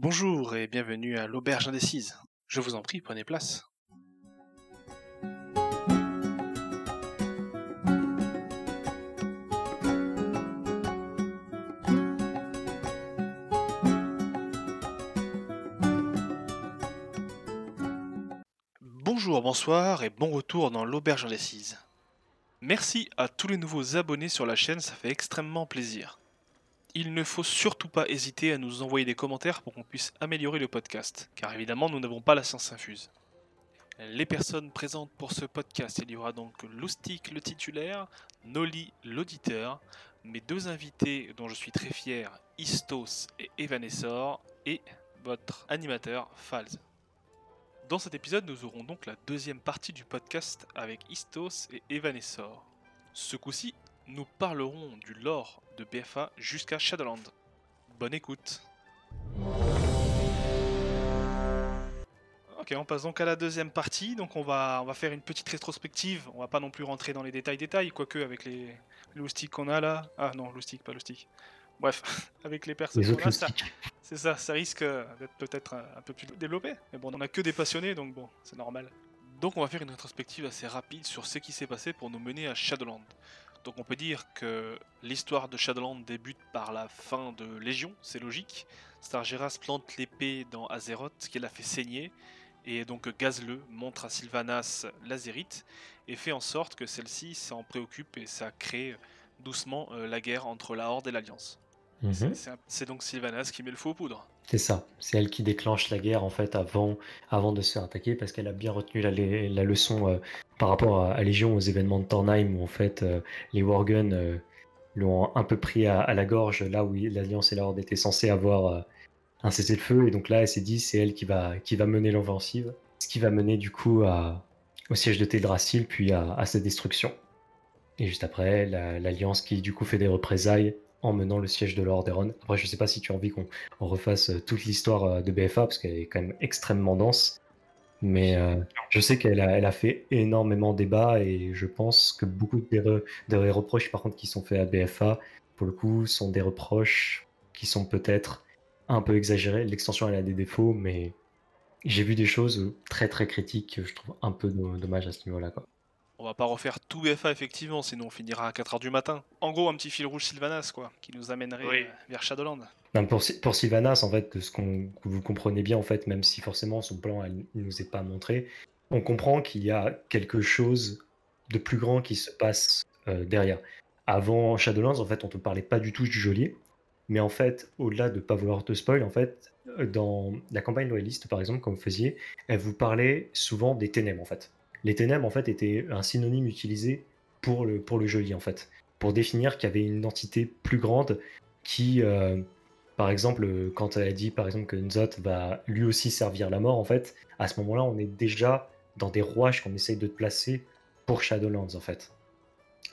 Bonjour et bienvenue à l'Auberge Indécise. Je vous en prie, prenez place. Bonjour, bonsoir et bon retour dans l'Auberge Indécise. Merci à tous les nouveaux abonnés sur la chaîne, ça fait extrêmement plaisir. Il ne faut surtout pas hésiter à nous envoyer des commentaires pour qu'on puisse améliorer le podcast, car évidemment nous n'avons pas la science infuse. Les personnes présentes pour ce podcast, il y aura donc Loustic le titulaire, Noli l'auditeur, mes deux invités dont je suis très fier, Istos et Evanessor, et votre animateur Falz. Dans cet épisode, nous aurons donc la deuxième partie du podcast avec Istos et Evanessor. Ce coup-ci, nous parlerons du lore de BFA jusqu'à Shadowland. Bonne écoute. Ok, on passe donc à la deuxième partie. Donc on va, on va faire une petite rétrospective. On va pas non plus rentrer dans les détails détails, quoique avec les loustiques qu'on a là. Ah non, loustique, pas loustique. Bref, avec les personnes Les qu'on autres a, ça- loustiques. c'est ça, ça risque d'être peut-être un, un peu plus développé. Mais bon, on a que des passionnés, donc bon, c'est normal. Donc on va faire une rétrospective assez rapide sur ce qui s'est passé pour nous mener à Shadowland. Donc on peut dire que l'histoire de Shadowland débute par la fin de Légion, c'est logique. Stargeras plante l'épée dans Azeroth, qui l'a fait saigner, et donc Gazleux montre à Sylvanas l'Azérite, et fait en sorte que celle-ci s'en préoccupe, et ça crée doucement euh, la guerre entre la Horde et l'Alliance. Mhm. C'est- donc Sylvanas qui met le feu aux poudres. C'est ça. C'est elle qui déclenche la guerre en fait avant, avant de se faire attaquer parce qu'elle a bien retenu la leçon euh, par rapport à, à Légion aux événements de Tornheim où en fait euh, les Worgen euh, l'ont un peu pris à, la gorge là où l'Alliance et la Horde étaient censés avoir euh, un cessez-le-feu et donc là elle s'est dit c'est elle qui va, qui va mener l'offensive, ce qui va mener du coup au siège de Teldrassil puis à, à sa destruction. Et juste après la- l'Alliance qui du coup fait des représailles en menant le siège de Lordaeron. Après je sais pas si tu as envie qu'on on refasse toute l'histoire de BFA parce qu'elle est quand même extrêmement dense. Mais euh, je sais qu'elle a, fait énormément débat et je pense que beaucoup des reproches par contre qui sont faits à BFA, pour le coup, sont des reproches qui sont peut-être un peu exagérés. L'extension elle a des défauts, mais j'ai vu des choses très très critiques que je trouve un peu do- dommage à ce niveau-là. quoi. On va pas refaire tout BFA effectivement, sinon on finira à 4h du matin. En gros, un petit fil rouge Sylvanas, quoi, qui nous amènerait Oui. euh, vers Shadowland. Non, pour, Sy- pour Sylvanas, en fait, de ce qu'on, que vous comprenez bien, en fait, même si forcément son plan, elle, il nous est pas montré, on comprend qu'il y a quelque chose de plus grand qui se passe euh, derrière. Avant Shadowlands, en fait, on ne te parlait pas du tout du geôlier, mais en fait, au-delà de pas vouloir te spoil, en fait, euh, dans la campagne loyaliste, par exemple, comme vous faisiez, elle vous parlait souvent des ténèbres, en fait. Les ténèbres, en fait, étaient un synonyme utilisé pour le, pour le geôlier, en fait, pour définir qu'il y avait une entité plus grande qui, euh, par exemple, quand elle a dit par exemple que Nzot va lui aussi servir la mort, en fait, à ce moment-là, on est déjà dans des rouages qu'on essaye de placer pour Shadowlands, en fait.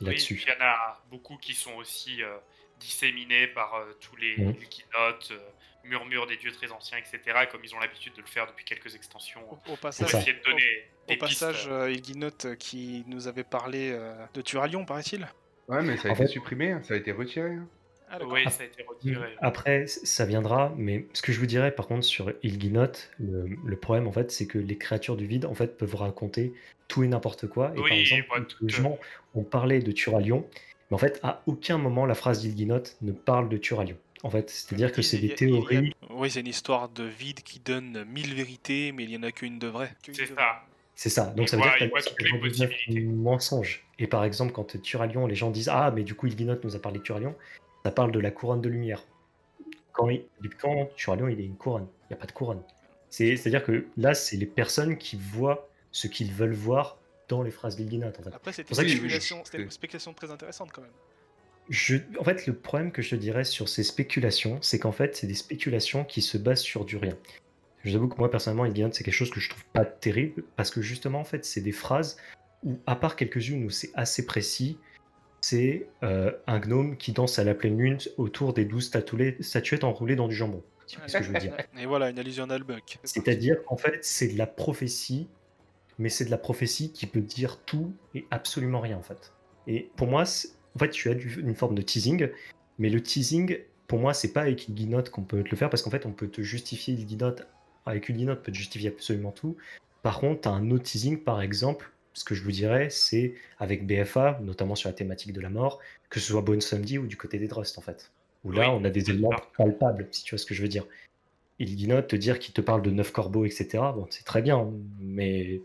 Là-dessus. il y en a beaucoup qui sont aussi euh, disséminés par euh, tous les euh, murmures des dieux très anciens, etc., comme ils ont l'habitude de le faire depuis quelques extensions, Au, au pour passage, ça. essayer de donner au, des au passage pistes. euh, Ilginote euh, qui nous avait parlé euh, de Turalion, paraît-il. Ouais, mais ça a En été fait- supprimé, hein, ça a été retiré. hein. Ah, d'accord. Oui, ça a été retiré. Après, ça viendra, mais ce que je vous dirais par contre sur Ilginot, le, le problème en fait, c'est que les créatures du vide en fait peuvent raconter tout et n'importe quoi. Et par Oui, exemple, tout, euh, gens ont parlé de Turalion, mais en fait, à aucun moment la phrase d'Ilginot ne parle de Turalion. En fait, c'est-à-dire que c'est des a- a- théories. Oui, c'est une histoire de vide qui donne mille vérités, mais il y en a qu'une de vraie. C'est ça. C'est ça. Donc Il ça veut voit- dire que 99 possibilités. mensonges. Et par exemple, quand Turalion, les gens disent Ah, mais du coup, Ilginot nous a parlé de Turalion, ça parle de la couronne de lumière. Quand, il- quand Turalion, il est une couronne Il n'y a pas de couronne. C'est- C'est-à-dire que là, c'est les personnes qui voient ce qu'ils veulent voir dans les phrases d'Ilginot. En fait. Après, une, je- c'était une spéculation très intéressante quand même. Je- en fait, le problème que je te dirais sur ces spéculations, c'est qu'en fait, c'est des spéculations qui se basent sur du rien. Je vous avoue que moi, personnellement, Ilginot, c'est quelque chose que je trouve pas terrible, parce que justement, en fait, c'est des phrases où, à part quelques-unes où c'est assez précis, c'est euh, un gnome qui danse à la pleine lune autour des douze statuettes, enroulées dans du jambon. C'est ce que je veux dire? Et voilà, une allusion d'Albuck. C'est-à-dire qu'en fait, c'est de la prophétie, mais c'est de la prophétie qui peut dire tout et absolument rien, en fait. Et pour moi, c'est- en fait, tu as du- une forme de teasing, mais le teasing pour moi, c'est pas avec Ilginote qu'on peut te le faire parce qu'en fait, on peut te justifier Ilginote. Avec Ilginote, peut te justifier absolument tout. Par contre, tu as un autre teasing, par exemple, ce que je vous dirais, c'est avec BFA, notamment sur la thématique de la mort, que ce soit Bone Sunday ou du côté des Drust, en fait. Où là, Oui, on a des éléments ça. palpables, si tu vois ce que je veux dire. Ilginote, te dire qu'il te parle de neuf corbeaux, etc., bon, c'est très bien, mais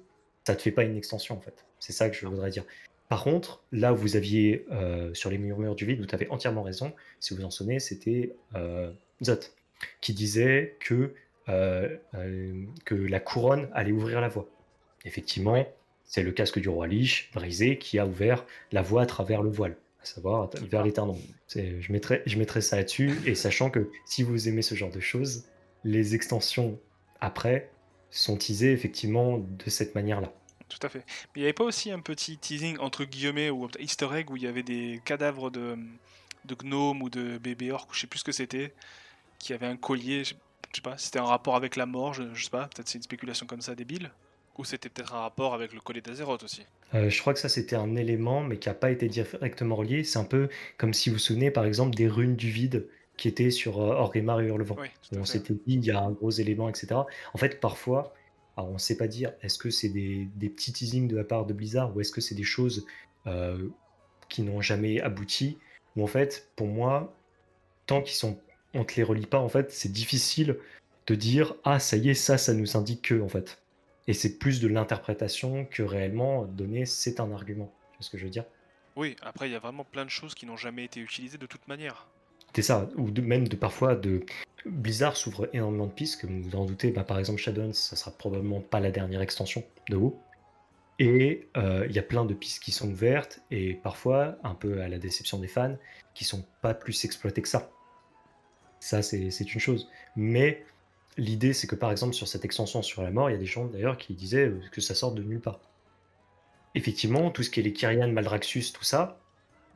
ça te fait pas une extension, en fait. C'est ça que je voudrais dire. Par contre, là où vous aviez, euh, sur les murmures du vide, vous avez entièrement raison, si vous en souvenez, c'était euh, Zot, qui disait que, euh, que la couronne allait ouvrir la voie. Effectivement, c'est le casque du roi Lich, brisé, qui a ouvert la voie à travers le voile, à savoir vers l'éternel. Je mettrai, je mettrai ça là-dessus, et sachant que si vous aimez ce genre de choses, les extensions après sont teasées effectivement de cette manière-là. Tout à fait. Mais il n'y avait pas aussi un petit teasing entre guillemets ou easter egg où il y avait des cadavres de, de gnomes ou de bébés orques, je sais plus ce que c'était, qui avaient un collier, je sais pas, c'était un rapport avec la mort, je, je sais pas, peut-être c'est une spéculation comme ça débile. Ou c'était peut-être un rapport avec le collier d'Azeroth aussi. Euh, je crois que ça c'était un élément, mais qui n'a pas été directement relié. C'est un peu comme si vous vous souvenez par exemple des runes du vide qui étaient sur euh, Orgrimmar et Hurlevent. Oui, on s'était dit il y a un gros élément, etc. En fait, parfois, alors on ne sait pas dire est-ce que c'est des, petits teasings de la part de Blizzard ou est-ce que c'est des choses euh, qui n'ont jamais abouti. Ou en fait, pour moi, tant qu'ils sont, on te les relie pas, en fait, c'est difficile de dire ah ça y est, ça, ça nous indique que en fait. Et c'est plus de l'interprétation que réellement donner c'est un argument. Tu vois ce que je veux dire? Oui, après il y a vraiment plein de choses qui n'ont jamais été utilisées de toute manière. C'est ça, ou même de parfois de Blizzard s'ouvre énormément de pistes, comme vous en doutez, bah, par exemple Shadowlands, ça sera probablement pas la dernière extension de WoW. Et euh, il y a plein de pistes qui sont ouvertes, et parfois, un peu à la déception des fans, qui sont pas plus exploitées que ça. Ça, c'est une chose. Mais l'idée, c'est que par exemple, sur cette extension sur la mort, il y a des gens d'ailleurs qui disaient euh, que ça sort de nulle part. Effectivement, tout ce qui est les Kyrian, Maldraxxus, tout ça,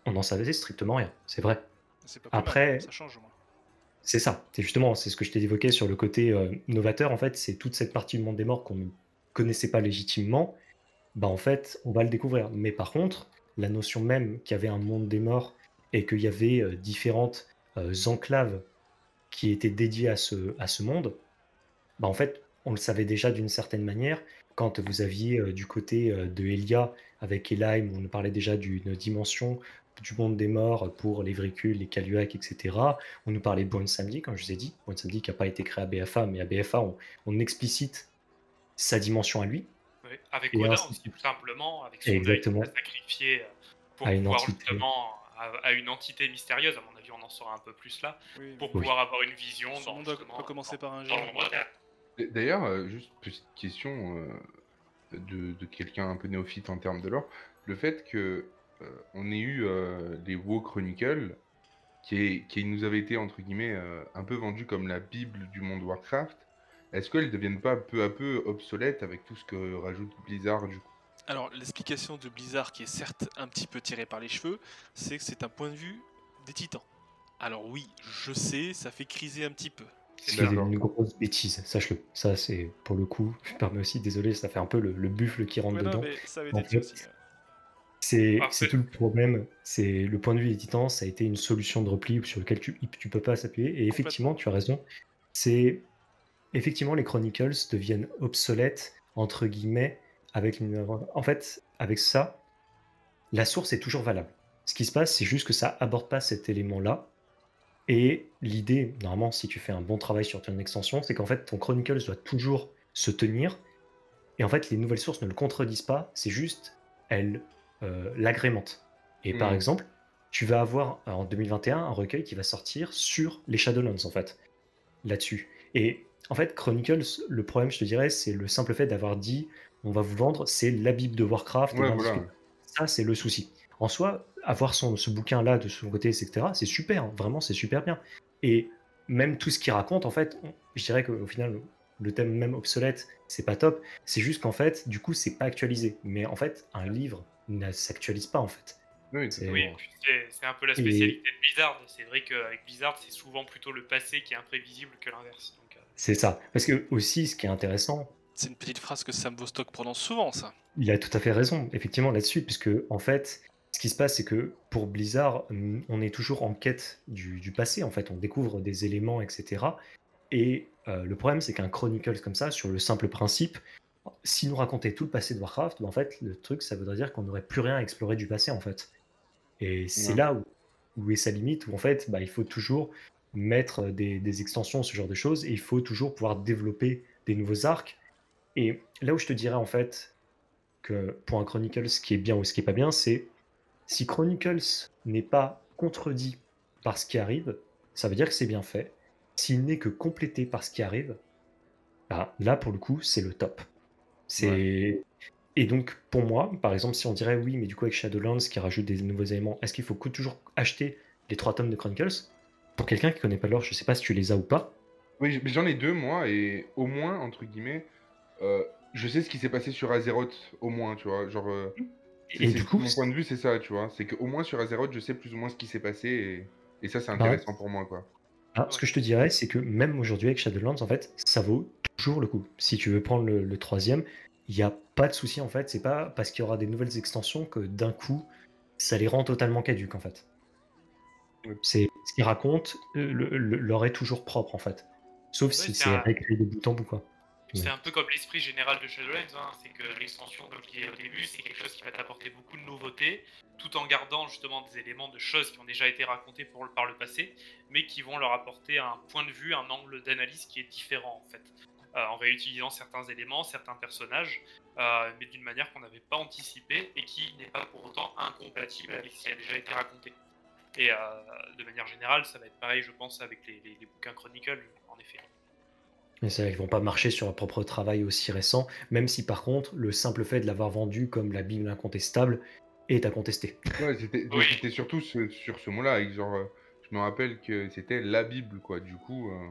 on n'en savait strictement rien, c'est vrai. C'est pas plus mal, Après- ça change au moins. C'est ça, c'est justement, c'est ce que je t'ai évoqué sur le côté euh, novateur, en fait, c'est toute cette partie du monde des morts qu'on ne connaissait pas légitimement, bah en fait, on va le découvrir. Mais par contre, la notion même qu'il y avait un monde des morts et qu'il y avait euh, différentes euh, enclaves qui étaient dédiées à ce, à ce monde, bah en fait, on le savait déjà d'une certaine manière quand vous aviez du côté de Elia avec Elaim, on parlait déjà d'une dimension du monde des morts pour les Vricules, les Kaluak, etc. On nous parlait de Bon Samedi, comme je vous ai dit. Bon Samedi qui n'a pas été créé à BFA, mais à BFA, on, on explicite sa dimension à lui. Oui, Avec Odin ainsi tout simplement, avec son Exactement. qu'il a sacrifié euh, pour À une pouvoir entité. justement à, à une entité mystérieuse. À mon avis, on en saura un peu plus là Oui, pour Oui. pouvoir avoir une vision. ce dans, justement, doit commencer par un. D- D'ailleurs, euh, juste petite question euh, de, de quelqu'un un peu néophyte en termes de lore. Le fait que on ait eu euh, les WoW Chronicles, qui, est- qui nous avait été entre guillemets euh, un peu vendu comme la bible du monde Warcraft, est-ce qu'elles deviennent pas peu à peu obsolètes avec tout ce que rajoute Blizzard du coup? Alors, l'explication de Blizzard, qui est certes un petit peu tirée par les cheveux, c'est que c'est un point de vue des titans. Alors oui, je sais, ça fait criser un petit peu. C'est une grosse bêtise, sache-le. Ça, c'est pour le coup, je me permets aussi, désolé, ça fait un peu le, le buffle qui rentre non, dedans. mais ça avait En été dit fait, aussi. ouais. C'est tout le problème. C'est le point de vue des titans, ça a été une solution de repli sur lequel tu, tu peux pas s'appuyer. Et effectivement, tu as raison. C'est effectivement les Chronicles deviennent obsolètes entre guillemets avec une. En fait, avec ça, la source est toujours valable. Ce qui se passe, c'est juste que ça aborde pas cet élément-là. Et l'idée, normalement, si tu fais un bon travail sur ton extension, c'est qu'en fait, ton Chronicles doit toujours se tenir. Et en fait, les nouvelles sources ne le contredisent pas. C'est juste, elles euh, l'agrémentent. Et par Mhm. exemple, tu vas avoir euh, en 2021 un recueil qui va sortir sur les Shadowlands, en fait, là-dessus. Et en fait, Chronicles, le problème, je te dirais, c'est le simple fait d'avoir dit on va vous vendre, c'est la Bible de Warcraft. Ouais, voilà. Ça, c'est le souci. En soi, avoir son, ce bouquin-là de son côté, etc., c'est super, hein, vraiment, c'est super bien. Et même tout ce qu'il raconte, en fait, on- je dirais qu'au final, le thème même obsolète, c'est pas top. C'est juste qu'en fait, du coup, c'est pas actualisé. Mais en fait, un livre ne s'actualise pas, en fait. Oui, C'est- Oui, un peu la Et- spécialité de Blizzard. C'est vrai qu'avec Blizzard, c'est souvent plutôt le passé qui est imprévisible que l'inverse. Euh, C'est ça. Parce que aussi, ce qui est intéressant, C'est une petite phrase que Sam Vostok prononce souvent, ça. il a tout à fait raison, effectivement, là-dessus, puisque en fait, ce qui se passe, c'est que pour Blizzard, mm, on est toujours en quête du, du passé, en fait, on découvre des éléments, etc. Et euh, le problème, c'est qu'un Chronicles comme ça, sur le simple principe, si nous racontait tout le passé de Warcraft, ben, en fait, le truc, ça voudrait dire qu'on n'aurait plus rien à explorer du passé, en fait. Et c'est là où, où est sa limite, où en fait, bah, il faut toujours mettre des, des extensions, ce genre de choses, et il faut toujours pouvoir développer des nouveaux arcs. Et là où je te dirais, en fait, que pour un Chronicles, ce qui est bien ou ce qui est pas bien, c'est si Chronicles n'est pas contredit par ce qui arrive, ça veut dire que c'est bien fait. S'il n'est que complété par ce qui arrive, bah, là, pour le coup, c'est le top. C'est et donc pour moi, par exemple, si on dirait oui, mais du coup avec Shadowlands qui rajoute des nouveaux éléments, est-ce qu'il faut toujours acheter les trois tomes de Chronicles? Pour quelqu'un qui connaît pas l'or, je sais pas si tu les as ou pas. Oui, j'en ai deux, moi, et au moins, entre guillemets, euh, je sais ce qui s'est passé sur Azeroth, au moins, tu vois. Genre, euh, c'est- Et du coup, mon point de vue, c'est ça, tu vois. C'est qu'au moins sur Azeroth, je sais plus ou moins ce qui s'est passé, et, et ça, c'est Bah intéressant pour moi, quoi. Ah, ce que je te dirais, c'est que même aujourd'hui avec Shadowlands, en fait, ça vaut toujours le coup. Si tu veux prendre le, le troisième, il n'y a pas de souci en fait. C'est pas parce qu'il y aura des nouvelles extensions que d'un coup, ça les rend totalement caduques en fait. C'est ce qu'ils racontent, euh, le- le- leur est toujours propre en fait. Sauf si c'est un- réécrit de bout en bout quoi. C'est Ouais. un peu comme l'esprit général de Shadowlands, hein, c'est que l'extension, comme je disais au début, c'est quelque chose qui va t'apporter beaucoup de nouveautés, tout en gardant justement des éléments de choses qui ont déjà été racontées pour par le passé, mais qui vont leur apporter un point de vue, un angle d'analyse qui est différent en fait, en réutilisant certains éléments, certains personnages, euh, mais d'une manière qu'on n'avait pas anticipée et qui n'est pas pour autant incompatible avec ce qui a déjà été raconté. Et euh, de manière générale, ça va être pareil, je pense, avec les, les- les bouquins Chronicle, en effet. Mais ça, ils vont pas marcher sur leur propre travail aussi récent, même si par contre, le simple fait de l'avoir vendu comme la Bible incontestable est à contester. Ouais, c'était Oui. surtout ce- sur ce mot-là, euh, je me rappelle que c'était la Bible, quoi. Du coup, euh,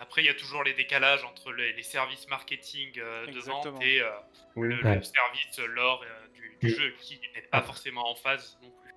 Après, il y a toujours les décalages entre les, les services marketing euh, de vente et euh, oui. le, Ouais. le service euh, lore euh, du, du Mm. jeu qui n'est pas Ah. forcément en phase non plus.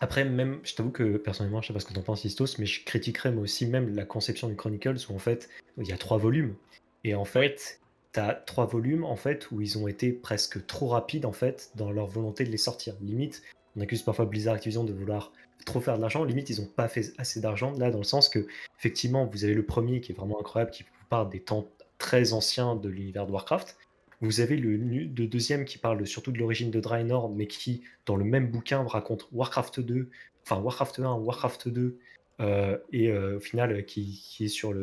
Après, même, je t'avoue que personnellement, je sais pas ce que t'en penses, Istos, mais je critiquerais moi aussi même la conception du Chronicles où en fait, il y a trois volumes. Et en fait, t'as trois volumes en fait où ils ont été presque trop rapides en fait dans leur volonté de les sortir. Limite, on accuse parfois Blizzard Activision de vouloir trop faire de l'argent. Limite, ils ont pas fait assez d'argent là dans le sens que, effectivement, vous avez le premier qui est vraiment incroyable, qui vous parle des temps très anciens de l'univers de Warcraft. Vous avez le, deuxième qui parle surtout de l'origine de Draenor, mais qui, dans le même bouquin, raconte Warcraft 2, enfin Warcraft 1, Warcraft 2, euh, et euh, au final, euh, qui, est sur,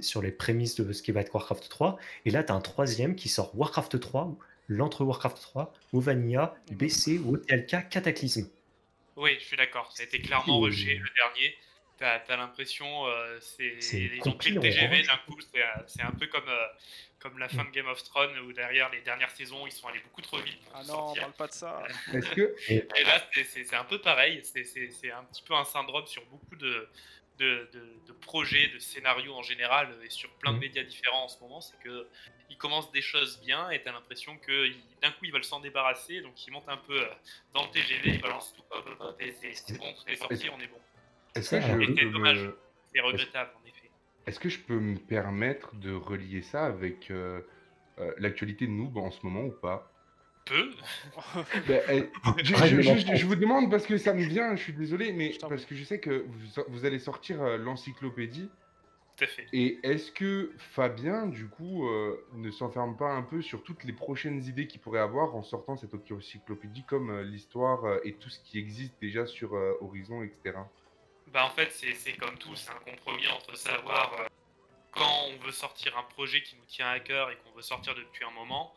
sur les prémices de ce qui va être Warcraft 3. Et là, tu as un troisième qui sort Warcraft 3, l'entre Warcraft 3, Vanilla, BC, OTLK, Cataclysme. Oui, je suis d'accord. Ça a été clairement rushé le dernier. T'as as, l'impression, euh, ils ont pris le TGV d'un coup. C'est euh, c'est un peu comme, euh, comme la fin de Game of Thrones où derrière les dernières saisons, ils sont allés beaucoup trop vite. pour Ah non, sortir. parle pas de ça. Que, Et là, c'est- un peu pareil. C'est- C'est c'est un petit peu un syndrome sur beaucoup de, de, de- de projets, de scénarios en général, et sur plein de Mhm. médias différents en ce moment. C'est que ils commencent des choses bien, et t'as l'impression que d'un coup ils veulent s'en débarrasser, donc ils montent un peu euh, dans le TGV, ils balancent tout, hop, hop, hop, et c'est c'est bon, tout est sorti, on est bon. est-ce que ça, je Et c'est peux dommage. me- C'est regrettable en effet. Est-ce que je peux me permettre de relier ça avec euh, euh, l'actualité de Noob en ce moment ou pas? Peu. Ben, eh, je, vous demande parce que ça me vient, je suis désolé, mais parce que je sais que vous, vous allez sortir euh, l'encyclopédie. Tout à fait. Et est-ce que Fabien, du coup, euh, ne s'enferme pas un peu sur toutes les prochaines idées qu'il pourrait avoir en sortant cette encyclopédie comme euh, l'histoire euh, et tout ce qui existe déjà sur Horizon, etc. Bah en fait c'est comme tout, c'est un compromis entre savoir quand on veut sortir un projet qui nous tient à cœur et qu'on veut sortir depuis un moment,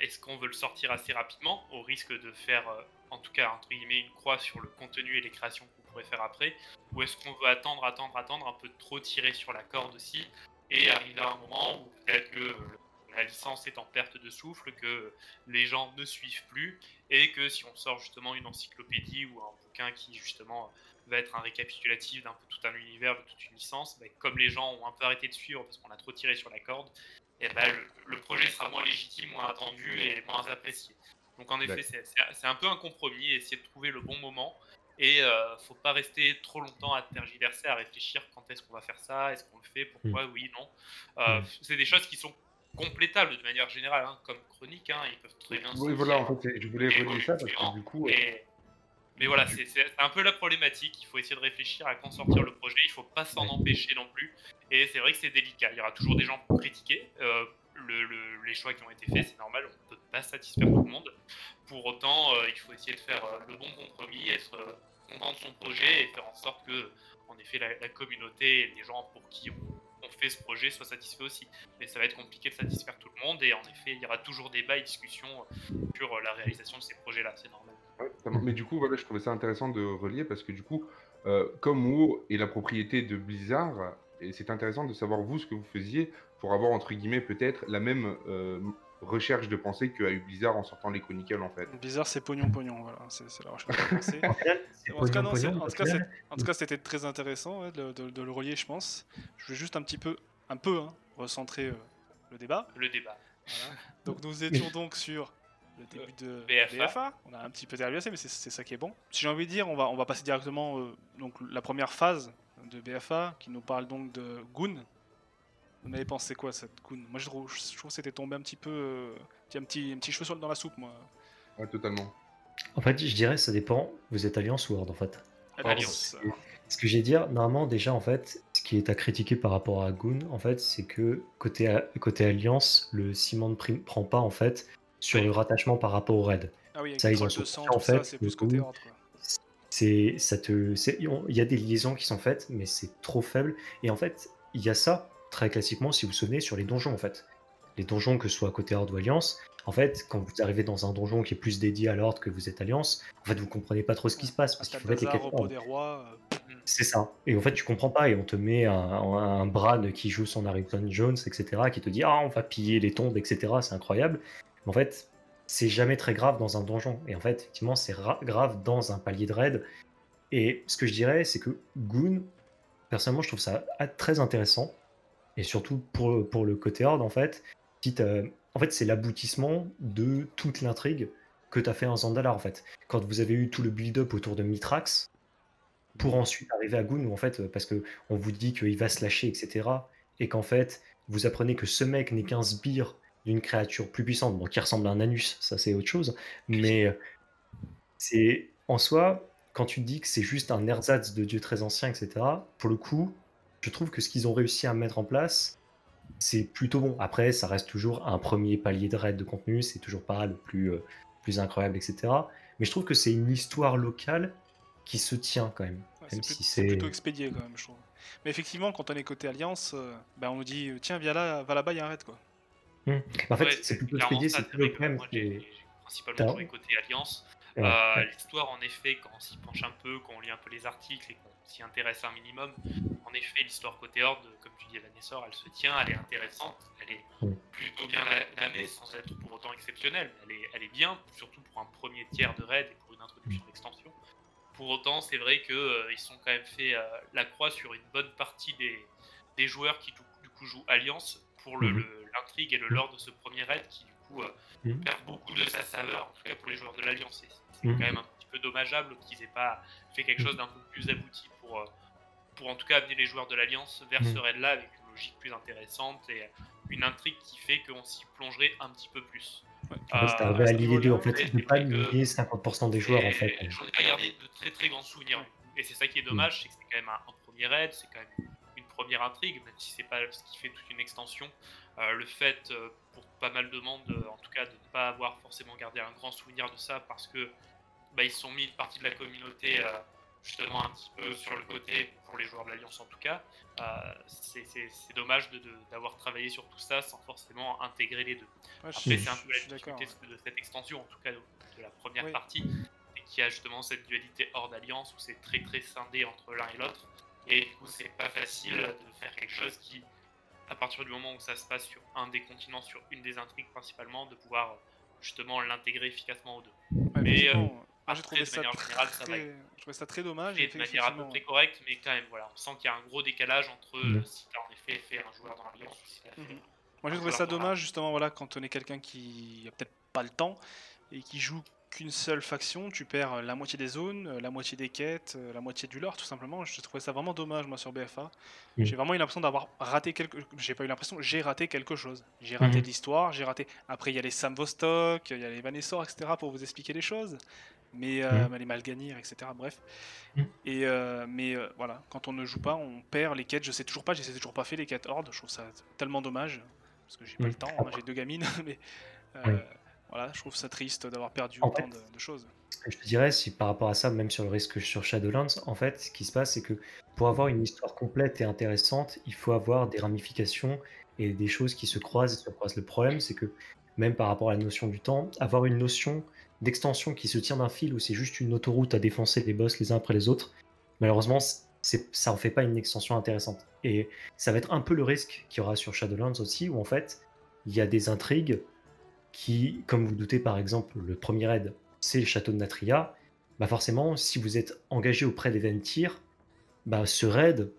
est-ce qu'on veut le sortir assez rapidement au risque de faire en tout cas entre guillemets une croix sur le contenu et les créations qu'on pourrait faire après, ou est-ce qu'on veut attendre, attendre, attendre, un peu trop tirer sur la corde aussi et arriver à un moment où peut-être que euh, la licence est en perte de souffle, que les gens ne suivent plus et que si on sort justement une encyclopédie ou un bouquin qui justement va être un récapitulatif d'un peu tout un univers, de toute une licence, bah, comme les gens ont un peu arrêté de suivre parce qu'on a trop tiré sur la corde, et bah, le, le projet sera moins légitime, moins attendu et moins apprécié. Donc en effet, c'est- un peu un compromis, essayer de trouver le bon moment. Et euh, faut pas rester trop longtemps à tergiverser, à réfléchir quand est-ce qu'on va faire ça, est-ce qu'on le fait, pourquoi, oui, non. Euh, Mm. C'est des choses qui sont complétables de manière générale, hein, comme chronique, hein, ils peuvent très bien Oui, voilà, en fait, je voulais relier ça parce que du coup, euh, et, Mais voilà, c'est un peu la problématique. Il faut essayer de réfléchir à quand sortir le projet. Il faut pas s'en empêcher non plus. Et c'est vrai que c'est délicat. Il y aura toujours des gens pour critiquer. Euh, le- le- les choix qui ont été faits, c'est normal. On ne peut pas satisfaire tout le monde. Pour autant, euh, il faut essayer de faire euh, le bon compromis, être euh, content de son projet et faire en sorte que, en effet, la, communauté et les gens pour qui on, fait ce projet soient satisfaits aussi. Mais ça va être compliqué de satisfaire tout le monde. Et en effet, il y aura toujours débat et discussion sur la réalisation de ces projets-là. C'est normal. Mais du coup, voilà, je trouvais ça intéressant de relier parce que du coup, comme WoW est la propriété de Blizzard, c'est intéressant de savoir vous ce que vous faisiez pour avoir entre guillemets peut-être la même recherche de pensée qu'a eu Blizzard en sortant les Chronicles en fait. Bizarre, c'est pognon pognon. Voilà, c'est la recherche de pensée. En tout cas, non, en tout c'était très intéressant ouais, de, de- de le relier, je pense. Je vais juste un petit peu, un peu, hein, recentrer euh, le débat. Le débat. Voilà. Donc nous étions donc sur le début de BFA. BFA. On a un petit peu tergiversé, mais c'est c'est ça qui est bon. Si j'ai envie de dire, on va, on va passer directement euh, donc la première phase de BFA qui nous parle donc de Goon. Vous avez pensé quoi cette Goon Moi je trouve, je trouve que c'était tombé un petit peu, euh, un petit, un petit cheveu sur- dans la soupe moi. Ouais, totalement. En fait, je dirais, ça dépend. Vous êtes Alliance ou Horde, en fait. Alliance. Ce que j'ai à dire, normalement, déjà, en fait, ce qui est à critiquer par rapport à Goon, en fait, c'est que côté, côté Alliance, le ciment ne prend pas, en fait, sur Oui. le rattachement par rapport au raid. Ah oui, avec Ça, ils sont sang, en ça, fait, c'est le plus côté horde. C'est, ça te, c'est- il y a des liaisons qui sont faites, mais c'est trop faible. Et en fait, il y a ça, très classiquement, si vous vous souvenez, sur les donjons, en fait. Les donjons, que ce soit côté Horde ou Alliance, en fait, quand vous arrivez dans un donjon qui est plus dédié à l'Horde que vous êtes Alliance, en fait, vous comprenez pas trop ce qui se passe, parce qu'il faut mettre les quêtes euh, C'est ça. Et en fait, tu comprends pas, et on te met un, un, Bran qui joue son Harrington Jones, etc., qui te dit Ah, on va piller les tombes, etc., c'est incroyable. Mais en fait, c'est jamais très grave dans un donjon. Et en fait, effectivement, c'est ra- grave dans un palier de raid. Et ce que je dirais, c'est que Goon, personnellement, je trouve ça très intéressant. Et surtout pour, pour le côté horde, en fait. Quitte à- en fait, c'est l'aboutissement de toute l'intrigue que tu as fait en Zandalar, en fait. Quand vous avez eu tout le build-up autour de Mitrax, pour ensuite arriver à Goon, en fait, euh, parce que on vous dit qu'il va se lâcher, etc. Et qu'en fait, vous apprenez que ce mec n'est qu'un sbire d'une créature plus puissante, bon, qui ressemble à un anus, ça c'est autre chose. Mais euh, c'est en soi, quand tu dis que c'est juste un ersatz de dieu très ancien, etc., pour le coup, je trouve que ce qu'ils ont réussi à mettre en place, c'est plutôt bon. Après, ça reste toujours un premier palier de raid de contenu, c'est toujours pas le plus, euh, plus incroyable, etc. Mais je trouve que c'est une histoire locale qui se tient quand même. Ouais, Même c'est si plus- c'est c'est- plutôt expédié quand même, je trouve. Mais effectivement, quand on est côté Alliance, euh, ben, on nous dit euh, tiens, viens là, va là-bas, il y a un raid quoi. En fait, Ouais, c'est plutôt expédié, c'est que problème. moi, j'ai principalement joué côté Alliance. Ouais, Euh. L'histoire, en effet, quand on s'y penche un peu, quand on lit un peu les articles et qu'on s'y intéresse un minimum, en effet, l'histoire côté Horde, comme tu dis, Vanessa, elle se tient, elle est intéressante, elle est plutôt bien lamée sans être pour autant exceptionnelle. Elle est, elle est bien, surtout pour un premier tiers de raid et pour une introduction d'extension. Pour autant, c'est vrai qu'ils sont quand même fait euh, la croix sur une bonne partie des, des joueurs qui, du, du coup, jouent Alliance pour le- Mhm. le- l'intrigue et le lore de ce premier raid qui, du coup, euh, Mhm. perd beaucoup de sa saveur, en tout cas pour les joueurs de l'Alliance. C'est Mhm. quand même un petit peu dommageable qu'ils aient pas fait quelque chose d'un peu plus abouti pour, euh, pour en tout cas amener les joueurs de l'Alliance vers ce Mhm. raid-là avec une logique plus intéressante et une intrigue qui fait qu'on s'y plongerait un petit peu plus. Ouais. C'est Euh, arrivé à deux. En fait, c'est peux pas lier 50% des joueurs, en fait. J'en ai pas gardé de très très grands souvenirs. Et c'est ça qui est dommage, c'est que c'est quand même un, un premier raid, c'est quand même une première intrigue, même si c'est pas ce qui fait toute une extension. Euh, le fait, euh, pour pas mal de monde, euh, en tout cas, de ne pas avoir forcément gardé un grand souvenir de ça parce que bah, ils sont mis une partie de la communauté justement un petit peu sur le côté pour les joueurs de l'Alliance en tout cas. Euh, c'est dommage de- de- d'avoir travaillé sur tout ça sans forcément intégrer les deux. Ouais, Après, c'est un peu la difficulté de cette extension, en tout cas de, de la première Oui. partie, et qui a justement cette dualité hors d'alliance où c'est très très scindé entre l'un et l'autre. Et du coup, c'est pas facile de faire quelque chose qui, à partir du moment où ça se passe sur un des continents, sur une des intrigues principalement, de pouvoir justement l'intégrer efficacement aux deux. Ouais, Mais, euh, moi, j'ai après, trouvé ça manière générale, ça va très... Je trouvais ça très dommage. Fait et de manière à peu près correcte, mais quand même, voilà, on sent qu'il y a un gros décalage entre euh, Mhm. si tu as en effet fait un joueur dans l'alliance ou si tu as fait Mhm. un Moi j'ai trouvé ça la- dommage justement voilà quand on est quelqu'un qui a peut-être pas le temps et qui joue qu'une seule faction, tu perds la moitié des zones, la moitié des quêtes, la moitié du lore, tout simplement. Je trouvais ça vraiment dommage, moi, sur BFA. J'ai vraiment eu l'impression d'avoir raté quelque... J'ai pas eu l'impression, j'ai raté quelque chose. J'ai raté Mhm. de l'histoire, j'ai raté... Après, il y a les Sam Vostok, il y a les Vanessor, etc., pour vous expliquer les choses. Mais euh, Mhm. les Malganir, etc., bref. Mm. Et euh, mais euh, voilà, quand on ne joue pas, on perd les quêtes. Je sais toujours pas, j'ai toujours pas fait les quêtes Horde. Je trouve ça tellement dommage. Parce que j'ai pas le temps, hein, j'ai deux gamines. mais euh. Voilà, je trouve ça triste d'avoir perdu En autant fait, de, de choses. Ce que je te dirais, si par rapport à ça, même sur le risque sur Shadowlands, en fait, ce qui se passe, c'est que pour avoir une histoire complète et intéressante, il faut avoir des ramifications et des choses qui se croisent et se croisent. Le problème, c'est que même par rapport à la notion du temps, avoir une notion d'extension qui se tient d'un fil où c'est juste une autoroute à défoncer des boss les uns après les autres, malheureusement, ça en fait pas une extension intéressante. Et ça va être un peu le risque qu'il y aura sur Shadowlands aussi, où en fait, il y a des intrigues qui, comme vous doutez par exemple, le premier raid, c'est le château de Natria, bah forcément, si vous êtes engagé auprès des Ventir, bah ce raid,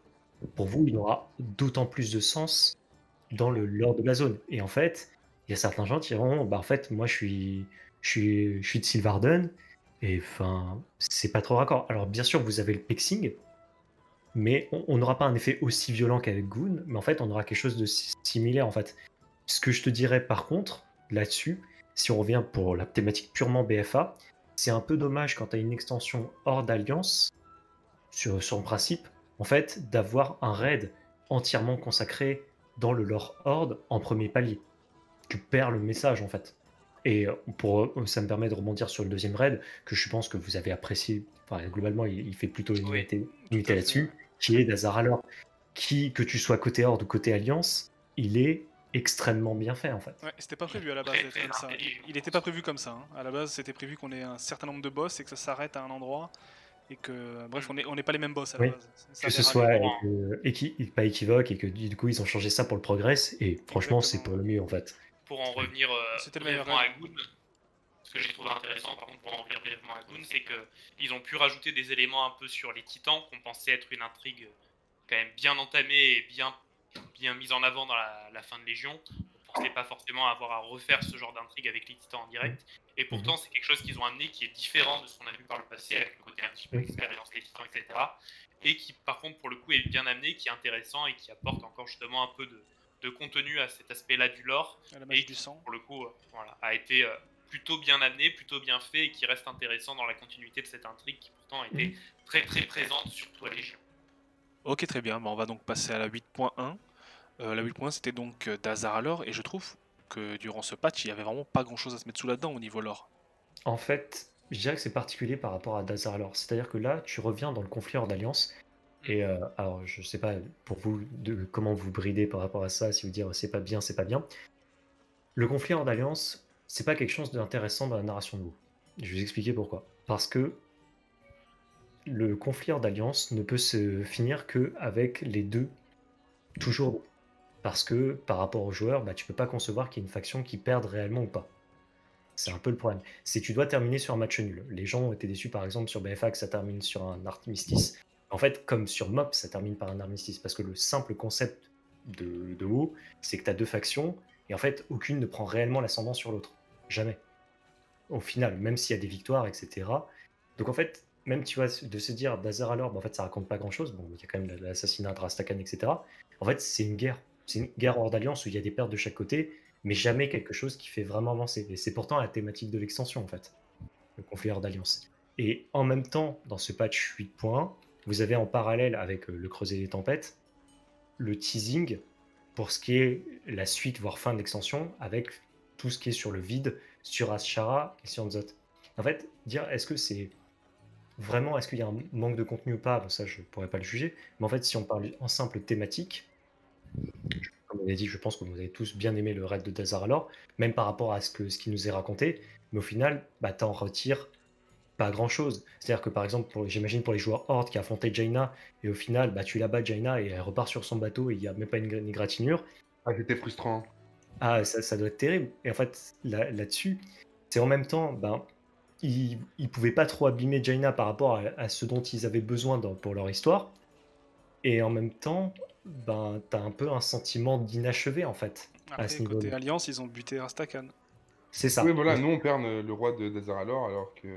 pour vous, il aura d'autant plus de sens dans le lore de la zone. Et en fait, il y a certains gens qui diront, bah en fait, moi je suis, je suis, je suis de Sylvarden, et enfin, c'est pas trop raccord. Alors bien sûr, vous avez le pexing, mais on n'aura pas un effet aussi violent qu'avec Goon, mais en fait, on aura quelque chose de si- similaire en fait. Ce que je te dirais par contre, là-dessus, si on revient pour la thématique purement BFA, c'est un peu dommage quand tu as une extension hors d'alliance, sur son principe, en fait, d'avoir un raid entièrement consacré dans le lore horde en premier palier. Tu perds le message en fait. Et euh, pour, euh, ça me permet de rebondir sur le deuxième raid, que je pense que vous avez apprécié. Enfin, globalement, il, il fait plutôt une unité, là-dessus, qui est d'Azar alors, qui, que tu sois côté horde ou côté alliance, il est extrêmement bien fait en fait. Ouais, c'était pas prévu à la base d'être comme ça. Il était pas prévu comme ça. hein. À la base, c'était prévu qu'on ait un certain nombre de boss et que ça s'arrête à un endroit. Et que, bref, on n'est on n'est pas les mêmes boss à la Oui. base. Ça que ce soit vraiment. euh, équi- pas équivoque et que du coup ils ont changé ça pour le progress et franchement c'est pour le mieux en fait. pour en revenir euh, C'était le meilleur brièvement à. Goon, ce que j'ai trouvé intéressant par contre pour en revenir brièvement à Goon, c'est que ils ont pu rajouter des éléments un peu sur les titans qu'on pensait être une intrigue quand même bien entamée et bien, bien mise en avant dans la, la fin de Légion. On pensait pas forcément avoir à refaire ce genre d'intrigue avec les titans en direct. Et pourtant, c'est quelque chose qu'ils ont amené qui est différent de ce qu'on a vu par le passé avec le côté un petit peu Oui. expérience des titans, etc. Et qui, par contre, pour le coup, est bien amené, qui est intéressant et qui apporte encore justement un peu de, de contenu à cet aspect-là du lore À la magie et du qui, sang. pour le coup, euh, voilà, a été euh, plutôt bien amené, plutôt bien fait et qui reste intéressant dans la continuité de cette intrigue qui pourtant était très très présente, surtout à Légion. Ok, très bien. On va donc passer à la 8.1. Euh, la 8.1, c'était donc euh, d'Azar alors, et je trouve que durant ce patch, il y avait vraiment pas grand chose à se mettre sous là-dedans au niveau lore. En fait, je dirais que c'est particulier par rapport à Dazar alors. C'est-à-dire que là tu reviens dans le conflit hors d'alliance et euh, alors je sais pas pour vous de comment vous bridez par rapport à ça, si vous dire c'est pas bien, c'est pas bien. Le conflit hors d'alliance, c'est pas quelque chose d'intéressant dans la narration de WoW. Je vais vous expliquer pourquoi. Parce que le conflit d'alliance ne peut se finir que avec les deux toujours parce que par rapport aux joueurs, bah, tu peux pas concevoir qu'il y ait une faction qui perde réellement ou pas. C'est un peu le problème. C'est tu dois terminer sur un match nul. Les gens ont été déçus par exemple sur BFA que ça termine sur un armistice. En fait, comme sur MOP, ça termine par un armistice parce que le simple concept de, de WoW, c'est que tu as deux factions et en fait, aucune ne prend réellement l'ascendant sur l'autre. Jamais. Au final, même s'il y a des victoires, etc. Donc en fait, même tu vois, de se dire Dazar alors, bah, en fait, ça raconte pas grand chose. Bon, il y a quand même l'assassinat de Rastakan, etc. En fait, c'est une guerre. C'est une guerre hors d'alliance où il y a des pertes de chaque côté, mais jamais quelque chose qui fait vraiment avancer. Et c'est pourtant la thématique de l'extension, en fait, le conflit hors d'alliance. Et en même temps, dans ce patch 8.1, vous avez en parallèle avec euh, le creuset des tempêtes, le teasing pour ce qui est la suite, voire fin de l'extension, avec tout ce qui est sur le vide, sur Ashara et sur Nzot. En fait, dire est-ce que c'est vraiment, est-ce qu'il y a un manque de contenu ou pas, bon, ça je pourrais pas le juger, mais en fait, si on parle en simple thématique, comme on a dit, je pense que vous avez tous bien aimé le raid de Dazar alors, même par rapport à ce, que, ce qui nous est raconté, mais au final, bah, t'en retires pas grand chose. C'est-à-dire que par exemple, j'imagine pour les joueurs Horde qui affrontaient Jaina, et au final, bah, tu la bats Jaina et elle repart sur son bateau et il n'y a même pas une, une égratignure, Ah, c'était frustrant. ah, ça, ça doit être terrible. Et en fait, là- là-dessus, c'est en même temps, ben, ils, ils pouvaient pas trop abîmer Jaina par rapport à, à ce dont ils avaient besoin dans- pour leur histoire. Et en même temps, ben, t'as un peu un sentiment d'inachevé en fait. Après, ce côté niveau-là. Alliance, ils ont buté Rastakan. C'est ça. Oui, voilà, nous on perd le roi de Dazaralor alors que.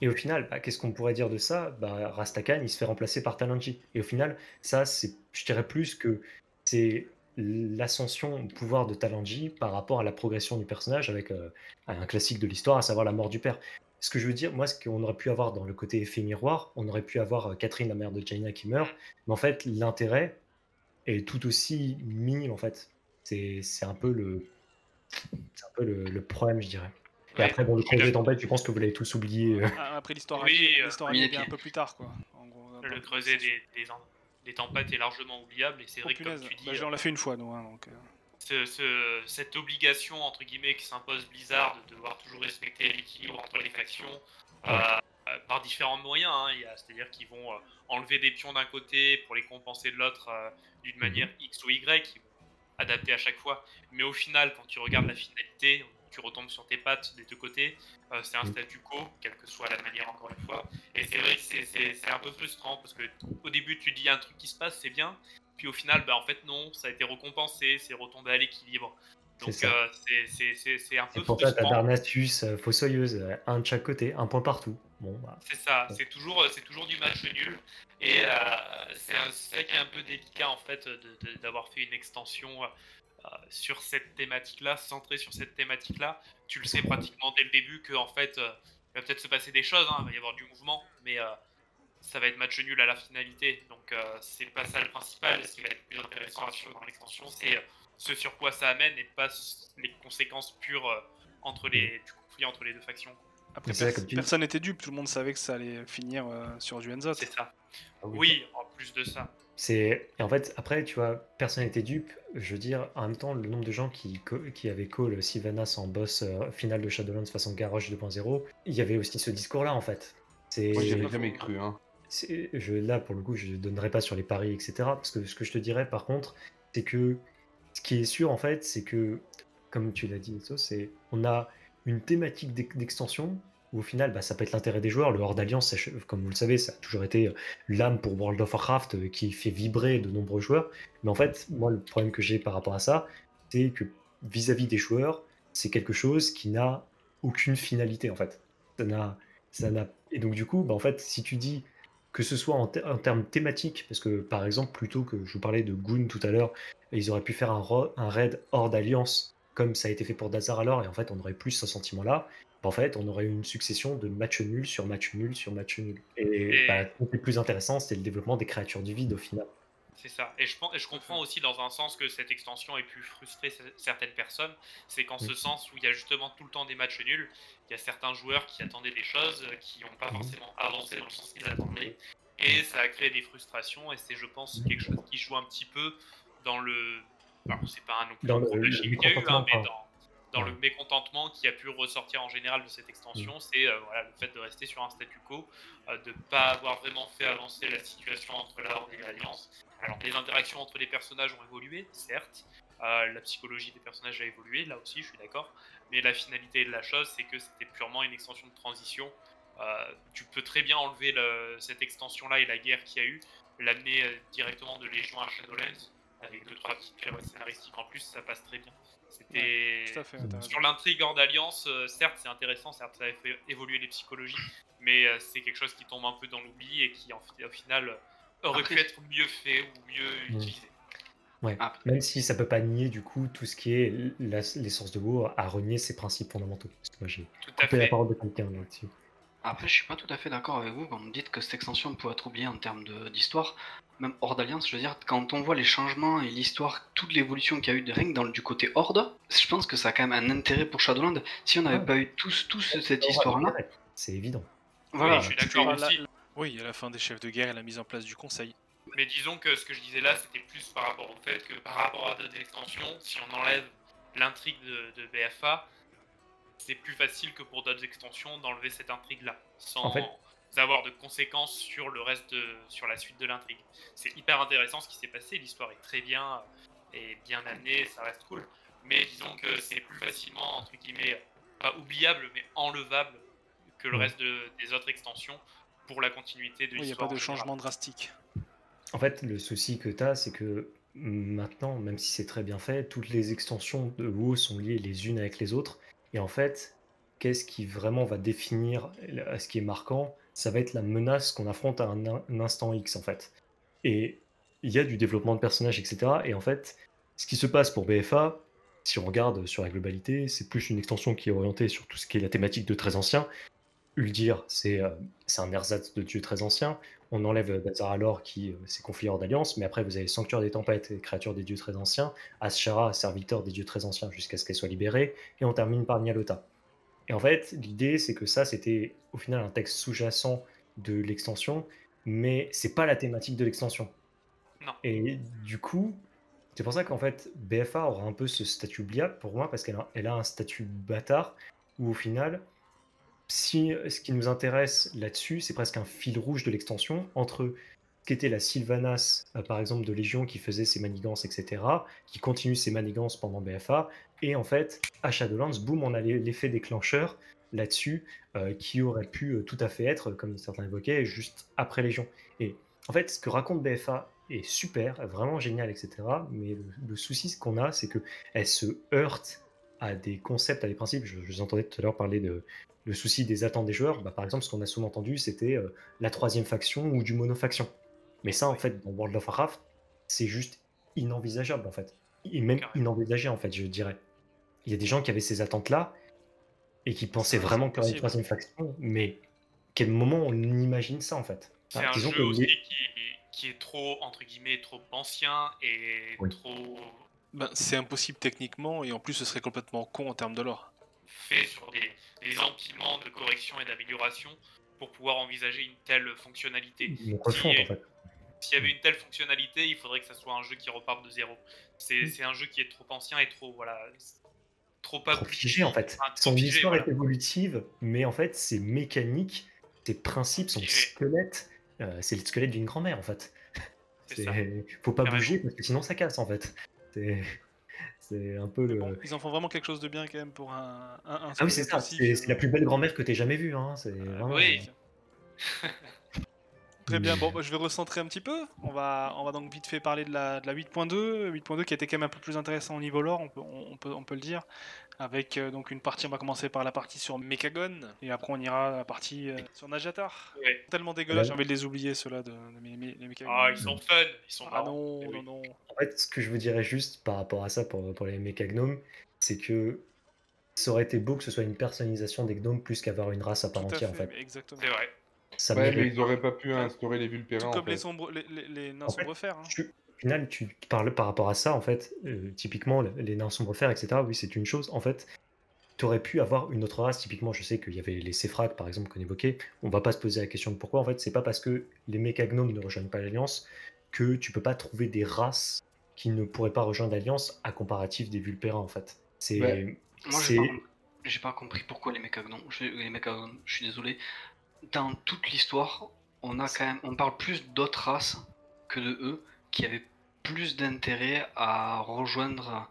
Et au final, bah, qu'est-ce qu'on pourrait dire de ça? Bah, Rastakan, il se fait remplacer par Talanji. Et au final, ça, c'est, je dirais plus que c'est l'ascension au pouvoir de Talanji par rapport à la progression du personnage avec euh, un classique de l'histoire, à savoir la mort du père. Ce que je veux dire, moi, ce qu'on aurait pu avoir dans le côté effet miroir, on aurait pu avoir euh, Catherine, la mère de Jaina, qui meurt, mais en fait, l'intérêt est tout aussi minime, en fait. C'est, c'est un peu le, c'est un peu le, le problème, je dirais. Et Ouais, après, bon, le creuset tempête, je pense que vous l'avez tous oublié. euh. Après l'histoire Oui, euh, l'histoire bien un peu plus tard, quoi. En gros, Le creuset des, des, des tempêtes est largement oubliable et c'est vrai que comme tu dis, Bah, on l'a fait une fois, nous. hein, donc, euh, ce- ce- cette obligation entre guillemets qui s'impose Blizzard de devoir toujours respecter l'équilibre entre les factions euh, euh, par différents moyens. hein. C'est-à-dire qu'ils vont enlever des pions d'un côté pour les compenser de l'autre euh, d'une manière X ou Y, ils vont adapter à chaque fois. Mais au final, quand tu regardes la finalité, tu retombes sur tes pattes des deux côtés. euh, c'est un Mhm. statu quo, quelle que soit la manière encore une fois. Et c'est vrai que c'est- c'est c'est un peu frustrant parce que au début tu dis il y a un truc qui se passe, c'est bien. Puis au final, bah, en fait non, ça a été récompensé, c'est retombé à l'équilibre. Donc C'est euh, c'est- c'est c'est- c'est un peu Et pour ça, t'as euh, Fossoyeuse, euh, un de chaque côté, un point partout. Bon, bah, C'est ça, c'est toujours, c'est toujours du match nul. Et euh, c'est un- c'est ça qui est un peu délicat en fait d'avoir fait une extension euh, sur cette thématique-là, centrée sur cette thématique-là. Tu le sais pratiquement dès le début que en fait, euh, il va peut-être se passer des choses, hein, il va y avoir du mouvement, mais euh, ça va être match nul à la finalité. Donc euh, c'est pas ça le principal. Ce qui va être plus intéressant à suivre dans l'extension, c'est euh, ce sur quoi ça amène et pas les conséquences pures euh, entre les, du conflit entre les deux factions. Après, personne n'était dupe, tout le monde savait que ça allait finir euh, sur du Enzot. C'est ça. ah oui. Oui, en plus de ça. C'est et en fait après tu vois personne n'était dupe. Je veux dire en même temps le nombre de gens qui co- qui avaient call Sylvanas en boss euh, final de Shadowlands façon Garrosh 2.0, il y avait aussi ce discours là en fait. C'est Moi jamais cru. Hein. c'est- je, là, pour le coup, je ne donnerai pas sur les paris, etc. Parce que ce que je te dirais, par contre, c'est que ce qui est sûr, en fait, c'est que, comme tu l'as dit, c'est on a une thématique d'ex- d'extension au final, bah, ça peut être l'intérêt des joueurs. Le Horde Alliance, comme vous le savez, ça a toujours été euh, l'âme pour World of Warcraft euh, qui fait vibrer de nombreux joueurs. Mais en fait, moi, le problème que j'ai par rapport à ça, c'est que vis-à-vis des joueurs, c'est quelque chose qui n'a aucune finalité, en fait. Ça n'a, ça n'a... Et donc, du coup, bah, en fait, si tu dis que ce soit en, ter- en termes thématiques, parce que par exemple, plutôt que je vous parlais de Goon tout à l'heure, ils auraient pu faire un, un raid hors d'alliance, comme ça a été fait pour Dazar alors, et en fait, on aurait plus ce sentiment-là. Bah, En fait, on aurait eu une succession de matchs nuls sur match nul sur match nul. Et, Et- bah, ce qui est plus intéressant, c'est le développement des créatures du vide au final. C'est ça. Et je, pense, et je comprends aussi dans un sens que cette extension ait pu frustrer certaines personnes. C'est qu'en ce Mhm. sens où il y a justement tout le temps des matchs nuls, il y a certains joueurs qui attendaient des choses euh, qui n'ont pas Mhm. forcément avancé dans le sens qu'ils attendaient. Et ça a créé des frustrations. Et c'est, je pense, quelque chose qui joue un petit peu dans le. Alors, c'est pas un non plus Dans un le- problème le qu'il y a eu, hein, mécontentement, mais dans, dans le mécontentement qui a pu ressortir en général de cette extension, c'est euh, voilà, le fait de rester sur un statu quo, euh, de ne pas avoir vraiment fait avancer la situation entre la Horde et l'Alliance. Alors, les interactions entre les personnages ont évolué, certes. Euh, la psychologie des personnages a évolué, là aussi, je suis d'accord. Mais la finalité de la chose, c'est que c'était purement une extension de transition. Euh, tu peux très bien enlever le- cette extension-là et la guerre qu'il y a eu, l'amener directement de Légion à Shadowlands, avec deux trois petites pirouettes scénaristiques en plus, ça passe très bien. C'était raison. sur l'intrigue hors d'alliance, euh, certes c'est intéressant, certes ça a fait évoluer les psychologies, mais euh, c'est quelque chose qui tombe un peu dans l'oubli et qui en au final euh, aurait Après- pu être mieux fait ou mieux Mhm. utilisé. Ouais. Ah. Même si ça peut pas nier du coup tout ce qui est l'essence de WoW à renier ses principes fondamentaux. Parce que moi j'ai Tout à coupé la parole de quelqu'un là-dessus. Après, je suis pas tout à fait d'accord avec vous quand vous dites que cette extension peut être oubliée en termes de- d'histoire. Même hors d'alliance, je veux dire, quand on voit les changements et l'histoire, toute l'évolution qu'il y a eu de rien que dans le, du côté horde, je pense que ça a quand même un intérêt pour Shadowland. Si on n'avait Ouais. pas eu tous, tous cette histoire-là, C'est évident. voilà. Oui, je suis d'accord aussi. là- Oui, à la fin des chefs de guerre et la mise en place du conseil. Mais disons que ce que je disais là, c'était plus par rapport au fait que par rapport à d'autres extensions, si on enlève l'intrigue de, de BFA, c'est plus facile que pour d'autres extensions d'enlever cette intrigue-là, sans En fait- avoir de conséquences sur le reste de, sur la suite de l'intrigue. C'est hyper intéressant ce qui s'est passé, l'histoire est très bien euh, et bien amenée, ça reste cool. Mais disons que c'est plus facilement entre guillemets pas oubliable, mais enlevable que le Ouais. reste de- des autres extensions pour la continuité de Oui, il n'y a l'histoire. pas de général. changement drastique. En fait, le souci que tu as, c'est que maintenant, même si c'est très bien fait, toutes les extensions de WoW sont liées les unes avec les autres. Et en fait, qu'est-ce qui vraiment va définir ce qui est marquant? Ça va être la menace qu'on affronte à un, instant X, en fait. Et il y a du développement de personnages, etc. Et en fait, ce qui se passe pour BFA, si on regarde sur la globalité, c'est plus une extension qui est orientée sur tout ce qui est la thématique de très ancien. Uldir, c'est euh, un ersatz de dieu très ancien. On enlève Dazaralor qui euh, s'est confié hors d'alliance, mais après vous avez Sanctuaire des Tempêtes, créature des dieux très anciens, Ashara, serviteur des dieux très anciens jusqu'à ce qu'elle soit libérée, et on termine par Nyalota. Et en fait, l'idée c'est que ça c'était au final un texte sous-jacent de l'extension, mais c'est pas la thématique de l'extension. Non. Et du coup, c'est pour ça qu'en fait, BFA aura un peu ce statut oubliable pour moi, parce qu'elle a, elle a un statut bâtard, où au final, si ce qui nous intéresse là-dessus, c'est presque un fil rouge de l'extension entre ce qu'était la Sylvanas, euh, par exemple, de Légion, qui faisait ses manigances, etc., qui continue ses manigances pendant BFA, et en fait, à Shadowlands, boum, on a l'e- l'effet déclencheur là-dessus, euh, qui aurait pu euh, tout à fait être, comme certains évoquaient, juste après Légion. Et en fait, ce que raconte BFA est super, vraiment génial, etc., mais le, souci qu'on a, c'est que elle se heurte à des concepts, à des principes. Je vous entendais tout à l'heure parler de le souci des attentes des joueurs. Bah, par exemple, ce qu'on a souvent entendu, c'était euh, la troisième faction ou du monofaction. Mais ça, en fait, dans World of Warcraft, c'est juste inenvisageable, en fait. Et même inenvisagé, en fait, je dirais. Il y a des gens qui avaient ces attentes-là et qui pensaient vraiment qu'il y aurait une troisième faction, mais quel moment on imagine ça, en fait? C'est Ah, un jeu aussi qui, qui est trop, entre guillemets, trop ancien et Oui. trop Ben, c'est impossible techniquement et en plus ce serait complètement con en termes de lore. fait sur des, des empilements de correction et d'amélioration pour pouvoir envisager une telle fonctionnalité. Une refonte, Si- en fait. S'il y avait une telle fonctionnalité, il faudrait que ça soit un jeu qui reparte de zéro. C'est Mm. un jeu qui est trop ancien et trop voilà, trop pas trop figé en fait. Enfin, Son figé, histoire voilà. est évolutive, mais en fait, ses mécaniques, ses principes, son squelette, euh, c'est le squelette d'une grand-mère en fait. Ça. Faut pas bouger parce que sinon ça casse en fait. C'est un peu le. bon, ils en font vraiment quelque chose de bien quand même pour un, un, un Ah oui, c'est ça. C'est la plus belle grand-mère que t'aies jamais vue. Hein. C'est vraiment. oui. Très bien, bon, bah, je vais recentrer un petit peu. On va, on va donc vite fait parler de la, de la 8.2, 8.2 qui a été quand même un peu plus intéressant au niveau lore, on peut, on, on peut, on peut le dire. Avec euh, donc une partie, on va commencer par la partie sur Mechagon, et après on ira à la partie euh, sur Najatar. Ouais. Tellement dégueulasse, Ouais. j'ai envie de les oublier ceux-là, de, de mes, mes- les Mechagon. Ah, ils sont fun, ils sont Ah non, Eh oui. non, non. En fait, ce que je vous dirais juste par rapport à ça pour, pour les méca gnomes, c'est que ça aurait été beau que ce soit une personnalisation des gnomes plus qu'avoir une race à part Tout à entière fait, en fait. exactement. C'est vrai. Ça Ouais, mais mérite- ils auraient pas pu instaurer les vulpérins Tout en comme fait. les, sombres, les, les, les nains En fait, sombres fers. hein. Final, tu parles par rapport à ça, en fait, euh, typiquement, le- les nains sombres fer, etc., oui, c'est une chose. En fait, tu aurais pu avoir une autre race. Typiquement, je sais qu'il y avait les Séphraques, par exemple, qu'on évoquait. On va pas se poser la question de pourquoi. En fait, c'est pas parce que les mécagnomes ne rejoignent pas l'Alliance que tu peux pas trouver des races qui ne pourraient pas rejoindre l'Alliance à comparatif des vulpérins, en fait. C'est. Ouais. Moi, c'est- j'ai pas, j'ai pas compris pourquoi les mécagnomes. Je, les mécagnomes, je suis désolé. Dans toute l'histoire, on a quand même, on parle plus d'autres races que de eux qui avaient plus d'intérêt à rejoindre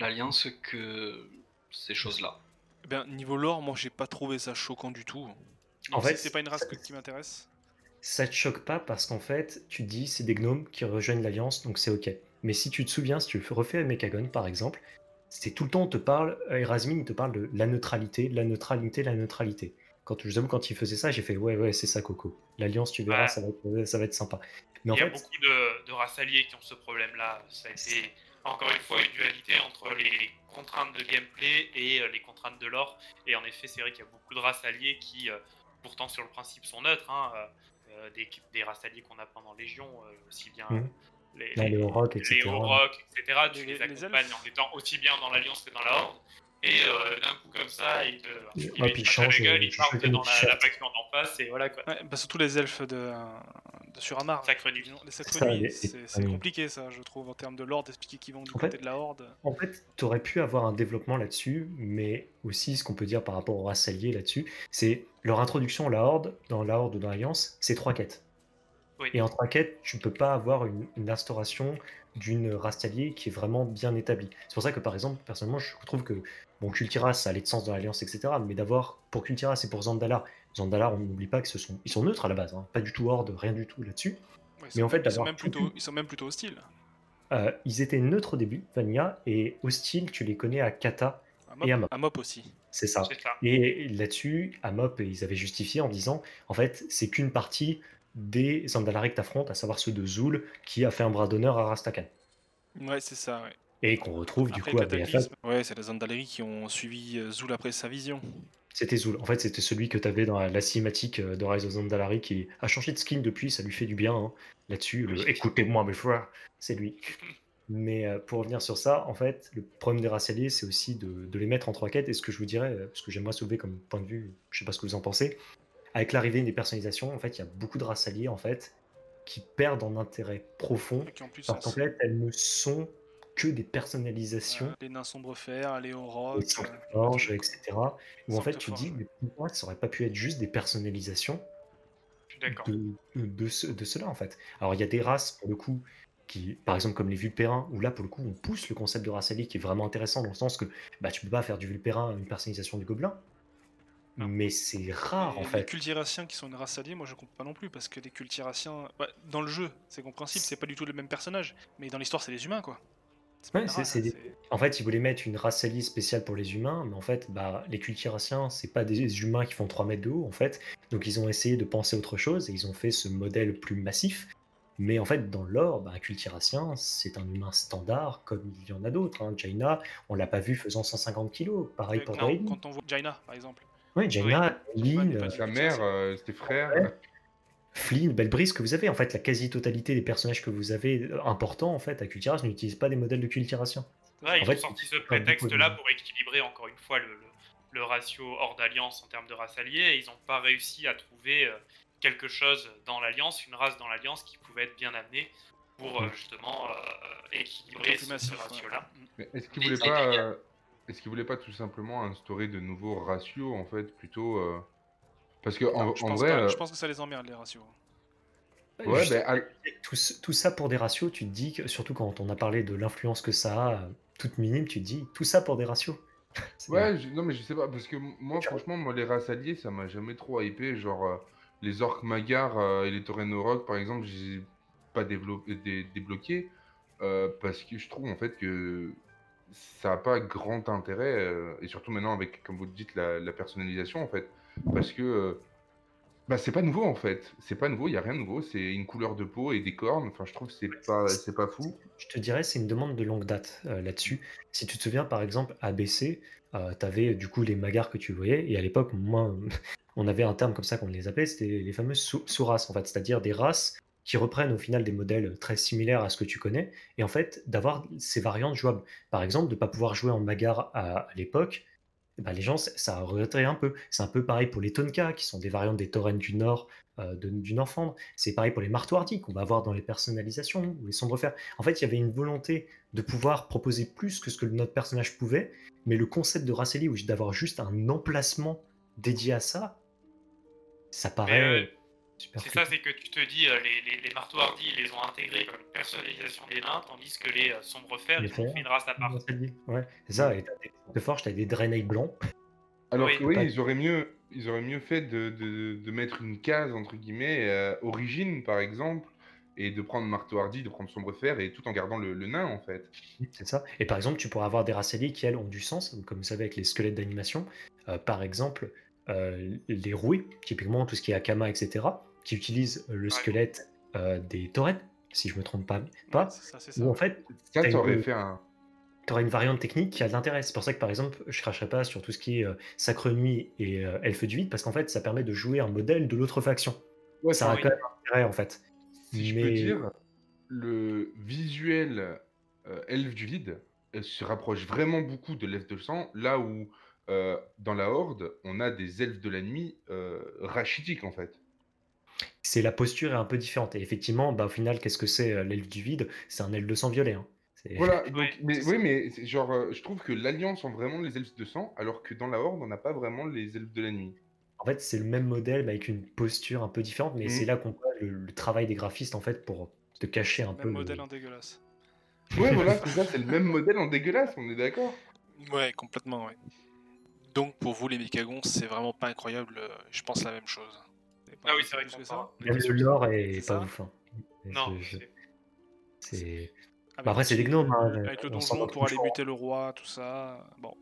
l'alliance que ces choses-là. Eh Ben, niveau lore, moi j'ai pas trouvé ça choquant du tout. En fait, c'est pas une race ça- que- qui m'intéresse. ça te choque pas parce qu'en fait, tu te dis c'est des gnomes qui rejoignent l'Alliance, donc c'est ok. Mais si tu te souviens, si tu refais Mechagon par exemple, c'est tout le temps on te parle, euh, Erasmine te parle de la neutralité, la neutralité, la neutralité. Quand je vous avoue, quand il faisait ça, j'ai fait ouais ouais c'est ça Coco. L'Alliance, tu verras, Ouais. ça va être, ça va être sympa. Mais Il y a fait, beaucoup de, de races alliées qui ont ce problème-là. Ça a été encore une fois une dualité entre les contraintes de gameplay et euh, les contraintes de lore. Et en effet, c'est vrai qu'il y a beaucoup de races alliées qui, euh, pourtant sur le principe, sont neutres. hein, euh, des, des races alliées qu'on a pendant Légion, aussi bien Mhm. les, les les etc. Oroks, etc. Tu Les- les, accompagnes en étant aussi bien dans l'Alliance que dans la Horde. Et euh, d'un coup comme ça, ils te, ils Hop, te ils crachent à la changent, gueule, dans la, la faction d'en face, et voilà quoi. Ouais, bah surtout les elfes de, de Suramar. Sacre nuit. Les sacres Ça, nuits, les- c'est compliqué ça, je trouve, en termes de lore, d'expliquer qu'ils vont du En côté fait- de la horde. En fait, tu aurais pu avoir un développement là-dessus, mais aussi ce qu'on peut dire par rapport aux races alliées là-dessus, c'est leur introduction à la Horde, dans la Horde ou dans l'Alliance, c'est trois quêtes. Oui. Et en trois quêtes, tu peux pas avoir une, une instauration d'une race alliée qui est vraiment bien établie. C'est pour ça que, par exemple, personnellement, je trouve que bon, Kultiras, ça allait de sens dans l'Alliance, etc. Mais d'avoir, pour Kultiras et pour Zandalar, Zandalar, on n'oublie pas que ce sont, ils sont neutres à la base, hein, pas du tout Horde, rien du tout là-dessus. Ouais, Mais sont en fait, même- ils sont, même tout- plutôt, ils sont même plutôt hostiles. Euh, ils étaient neutres au début, Vanilla, et hostiles, tu les connais à Kata, Amop, Et Amop. Amop aussi. C'est ça. C'est ça. Et là-dessus, Amop, ils avaient justifié en disant, en fait, c'est qu'une partie des Zandalari que t'affrontes, à savoir ceux de Zul, qui a fait un bras d'honneur à Rastakan. Ouais, c'est ça, ouais. Et qu'on retrouve du coup à BFA. Ouais, c'est les Zandalari qui ont suivi euh, Zul après sa vision. C'était Zul. En fait, c'était celui que t'avais dans la, la cinématique euh, de Rise of Zandalari qui a changé de skin depuis, ça lui fait du bien. hein. Là-dessus, le Oui. écoutez-moi mes frères, c'est lui. Mais euh, pour revenir sur ça, en fait, le problème des racialiers, c'est aussi de, de les mettre en trois quêtes. Et ce que je vous dirais, euh, ce que j'aimerais soulever comme point de vue, je sais pas ce que vous en pensez, avec l'arrivée des personnalisations, en fait, il y a beaucoup de racialiers, en fait, qui perdent en intérêt profond, parce qu'en fait, elles ne sont que des personnalisations, Euh, les nains sombres fer, les les Oroch. Forge, etc. Où en fait, tu dis, mais pourquoi ça aurait pas pu être juste des personnalisations de, de, ce- de cela en fait. Alors il y a des races pour le coup qui, par exemple comme les vulpérins, où là pour le coup on pousse le concept de race alliée qui est vraiment intéressant dans le sens que bah, tu peux pas faire du vulpérin une personnalisation du gobelin, Non. mais c'est rare en Et Les fait. cultiraciens qui sont une race alliée, moi je comprends pas non plus parce que les cultiraciens, bah, dans le jeu, c'est compréhensible, c'est pas du tout le même personnage, mais dans l'histoire, c'est des humains quoi. C'est pas Ouais, une c'est- race, c'est des- c'est- En fait, ils voulaient mettre une race alliée spéciale pour les humains, mais en fait, bah, les cultiraciens, c'est pas des humains qui font 3 mètres de haut, en fait. Donc, ils ont essayé de penser autre chose et ils ont fait ce modèle plus massif. Mais en fait, dans l'or, bah, un cultiracien, c'est un humain standard, comme il y en a d'autres. Hein. Jaina, on l'a pas vu faisant 150 kilos. Pareil pour quand, Draven. quand on voit Jaina par exemple. Oui, Jaina, Lynn, euh, Sa mère, euh, ses frères. Ouais. Flynn, Belbris, que vous avez. En fait, la quasi-totalité des personnages que vous avez euh, importants, en fait, à Cultiras, n'utilisent pas des modèles de cultiraciens. Ouais, ils En fait, ont sorti ce prétexte-là de- pour équilibrer encore une fois le, le- le ratio hors d'alliance en termes de race alliée. Et ils n'ont pas réussi à trouver euh, quelque chose dans l'alliance, une race dans l'alliance qui pouvait être bien amenée pour euh, justement euh, équilibrer ce, ratio-là. Est-ce qu'il Et- voulait et pas, euh, est-ce voulait pas tout simplement instaurer de nouveaux ratios en fait plutôt euh, parce que en, je, en pense vrai, pas- euh, je pense que ça les emmerde les ratios. ouais, Juste- ben, tout, ça pour des ratios, tu te dis, que, surtout quand on a parlé de l'influence que ça a, euh, toute minime, tu te dis, tout ça pour des ratios. Ouais, je- non mais je sais pas parce que moi Tu vois? franchement moi les races alliées ça m'a jamais trop hypé genre euh, les orques magars euh, et les taurenorocs par exemple j'ai pas développé dé- débloqué euh, parce que je trouve en fait que ça a pas grand intérêt euh, et surtout maintenant avec comme vous le dites la, la personnalisation en fait parce que euh, bah c'est pas nouveau en fait. C'est pas nouveau il y a rien de nouveau. C'est une couleur de peau et des cornes. Enfin je trouve que c'est pas c'est pas fou. Je te dirais, c'est une demande de longue date euh, là-dessus. Si tu te souviens, par exemple, ABC, tu avais du coup les magars que tu voyais, et à l'époque, moi, on avait un terme comme ça qu'on les appelait, c'était les fameuses sous- sous-races, en fait, c'est-à-dire des races qui reprennent au final des modèles très similaires à ce que tu connais, et en fait, d'avoir ces variantes jouables. Par exemple, de ne pas pouvoir jouer en magar à, à l'époque, eh ben, les gens, ça- ça regretterait un peu. C'est un peu pareil pour les Tonka, qui sont des variantes des Taurennes du Nord, euh, de- du Nord-Flandre. C'est pareil pour les martoirdis qu'on va avoir dans les personnalisations ou les sombres fers. En fait, il y avait une volonté de pouvoir proposer plus que ce que notre personnage pouvait, mais le concept de Raceli, ou d'avoir juste un emplacement dédié à ça, ça paraît C'est ça, c'est que tu te dis, euh, les, les, les marteaux hardis, ils les ont intégrés comme personnalisation des nains, tandis que les euh, sombres fers, Les ils ont fait une race à part. Ouais, c'est ça. Et t'as des de forge, t'as des Draenei blancs. Alors Oui. que oui, Pas- ils auraient mieux, ils auraient mieux fait de, de, de mettre une case entre guillemets euh, origine par exemple et de prendre Marteau Hardy, de prendre Sombrefer et tout en gardant le, le nain en fait. C'est ça. Et par exemple, tu pourrais avoir des Raceli qui, elles, ont du sens, comme vous savez, avec les squelettes d'animation. Euh, par exemple, euh, les roués, typiquement tout ce qui est Akama, etc., qui utilisent euh, le Ouais. squelette euh, des Taurennes, si je me trompe pas. pas C'est ça, c'est ça. où en fait, Ça, aurait une- fait un. tu auras une variante technique qui a de l'intérêt. C'est pour ça que, par exemple, je cracherai pas sur tout ce qui est euh, Sacre Nuit et euh, Elfe du Vide, parce qu'en fait, ça permet de jouer un modèle de l'autre faction. Ouais, ça a quand même intérêt, en fait. si je peux dire, le visuel euh, elfe du vide se rapproche vraiment beaucoup de l'elfe de sang, là où euh, dans la horde, on a des elfes de la nuit euh, rachitiques en fait. C'est la posture est un peu différente. Et effectivement, bah, au final, qu'est-ce que c'est euh, l'elfe du vide? C'est un elfe de sang violet. hein. Voilà, donc, Ouais, mais, oui, mais genre, euh, je trouve que l'Alliance ont vraiment les elfes de sang, alors que dans la Horde, on n'a pas vraiment les elfes de la nuit. En fait, c'est le même modèle, mais avec une posture un peu différente. Mais c'est là qu'on voit le, le travail des graphistes, en fait, pour te cacher un peu. Le- modèle en dégueulasse. Ouais, voilà, c'est ça, c'est le même modèle en dégueulasse, on est d'accord Ouais, complètement, ouais. Donc pour vous les Mécagons, c'est vraiment pas incroyable, euh, je pense la même chose. Pas Ah oui, c'est vrai que ça. Même le lore est C'est pas ça ouf. hein. Non, c'est-. Avec Bah après, c'est des gnomes, hein, Avec le donjon pour aller buter le roi, tout ça. Bon.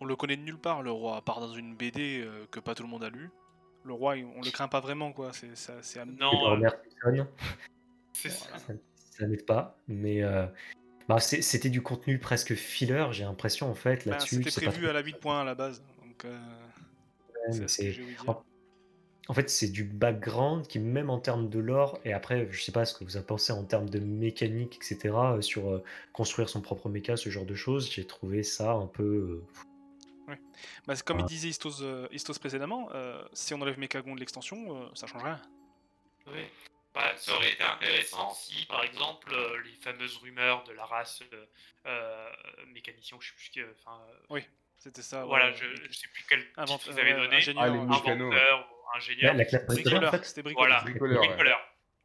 on le connaît de nulle part, le roi, à part dans une BD euh, que pas tout le monde a lu. Le roi, on le craint pas vraiment, quoi. C'est ça. Non, euh, c'est ça. ça, ça n'aide pas, mais euh, bah, c'était du contenu presque filler, j'ai l'impression en fait Bah, là-dessus. C'était pas prévu à la 8 points à la base. Donc, euh, ce que en- fait, c'est du background qui, même en termes de lore, et après, je sais pas ce que vous en pensé en termes de mécanique, etc., euh, sur euh, construire son propre méca, ce genre de choses, j'ai trouvé ça un peu. euh, Bah, comme il disait Istos, euh, Istos précédemment, euh, si on enlève Mechagon de l'extension, euh, ça change rien. Oui. Bah, ça aurait été intéressant si, par exemple, euh, les fameuses rumeurs de la race euh, euh, mécanicien, je sais plus, enfin, euh, C'était ça. voilà, ouais, je, je sais plus quel Invent- titre avaient euh, donné, ingénieur, Ah, les La, ingénieur, la classe précédente, en Bricoleur, fait, c'était bricoleur. Voilà. Bricoleur, ouais. bricoleur.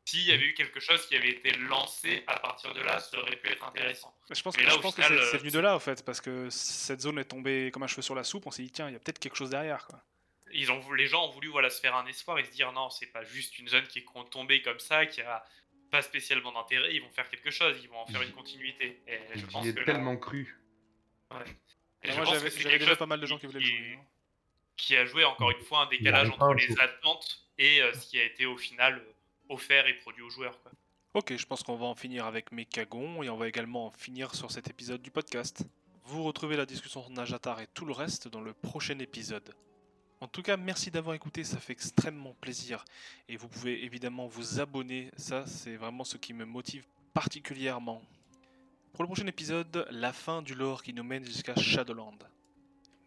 S'il y avait eu quelque chose qui avait été lancé à partir de là, ça aurait pu être intéressant. Je pense, Mais que, là, je pense que final, c'est- euh, c'est venu de là, en fait, parce que cette zone est tombée comme un cheveu sur la soupe. On s'est dit, tiens, il y a peut-être quelque chose derrière. Quoi. Ils ont, les gens ont voulu voilà, se faire un espoir et se dire non, c'est pas juste une zone qui est tombée comme ça, qui a pas spécialement d'intérêt, ils vont faire quelque chose, ils vont en faire une continuité. Et je pense que là- tellement cru. ouais. Et Et je moi, j'avais déjà chose pas mal de gens qui- voulaient le jouer. hein. Qui a joué encore une fois un décalage entre un les attentes et euh, ce qui a été au final euh, offert et produit aux joueurs. Quoi. Ok, je pense qu'on va en finir avec Mechagon et on va également en finir sur cet épisode du podcast. Vous retrouvez la discussion sur Najatar et tout le reste dans le prochain épisode. En tout cas, merci d'avoir écouté, ça fait extrêmement plaisir. Et vous pouvez évidemment vous abonner, ça c'est vraiment ce qui me motive particulièrement. Pour le prochain épisode, la fin du lore qui nous mène jusqu'à Shadowland.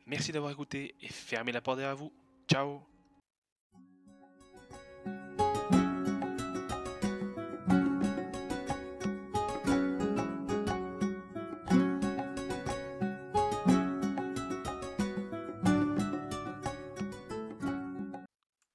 Merci d'avoir écouté et fermez la porte derrière vous. Ciao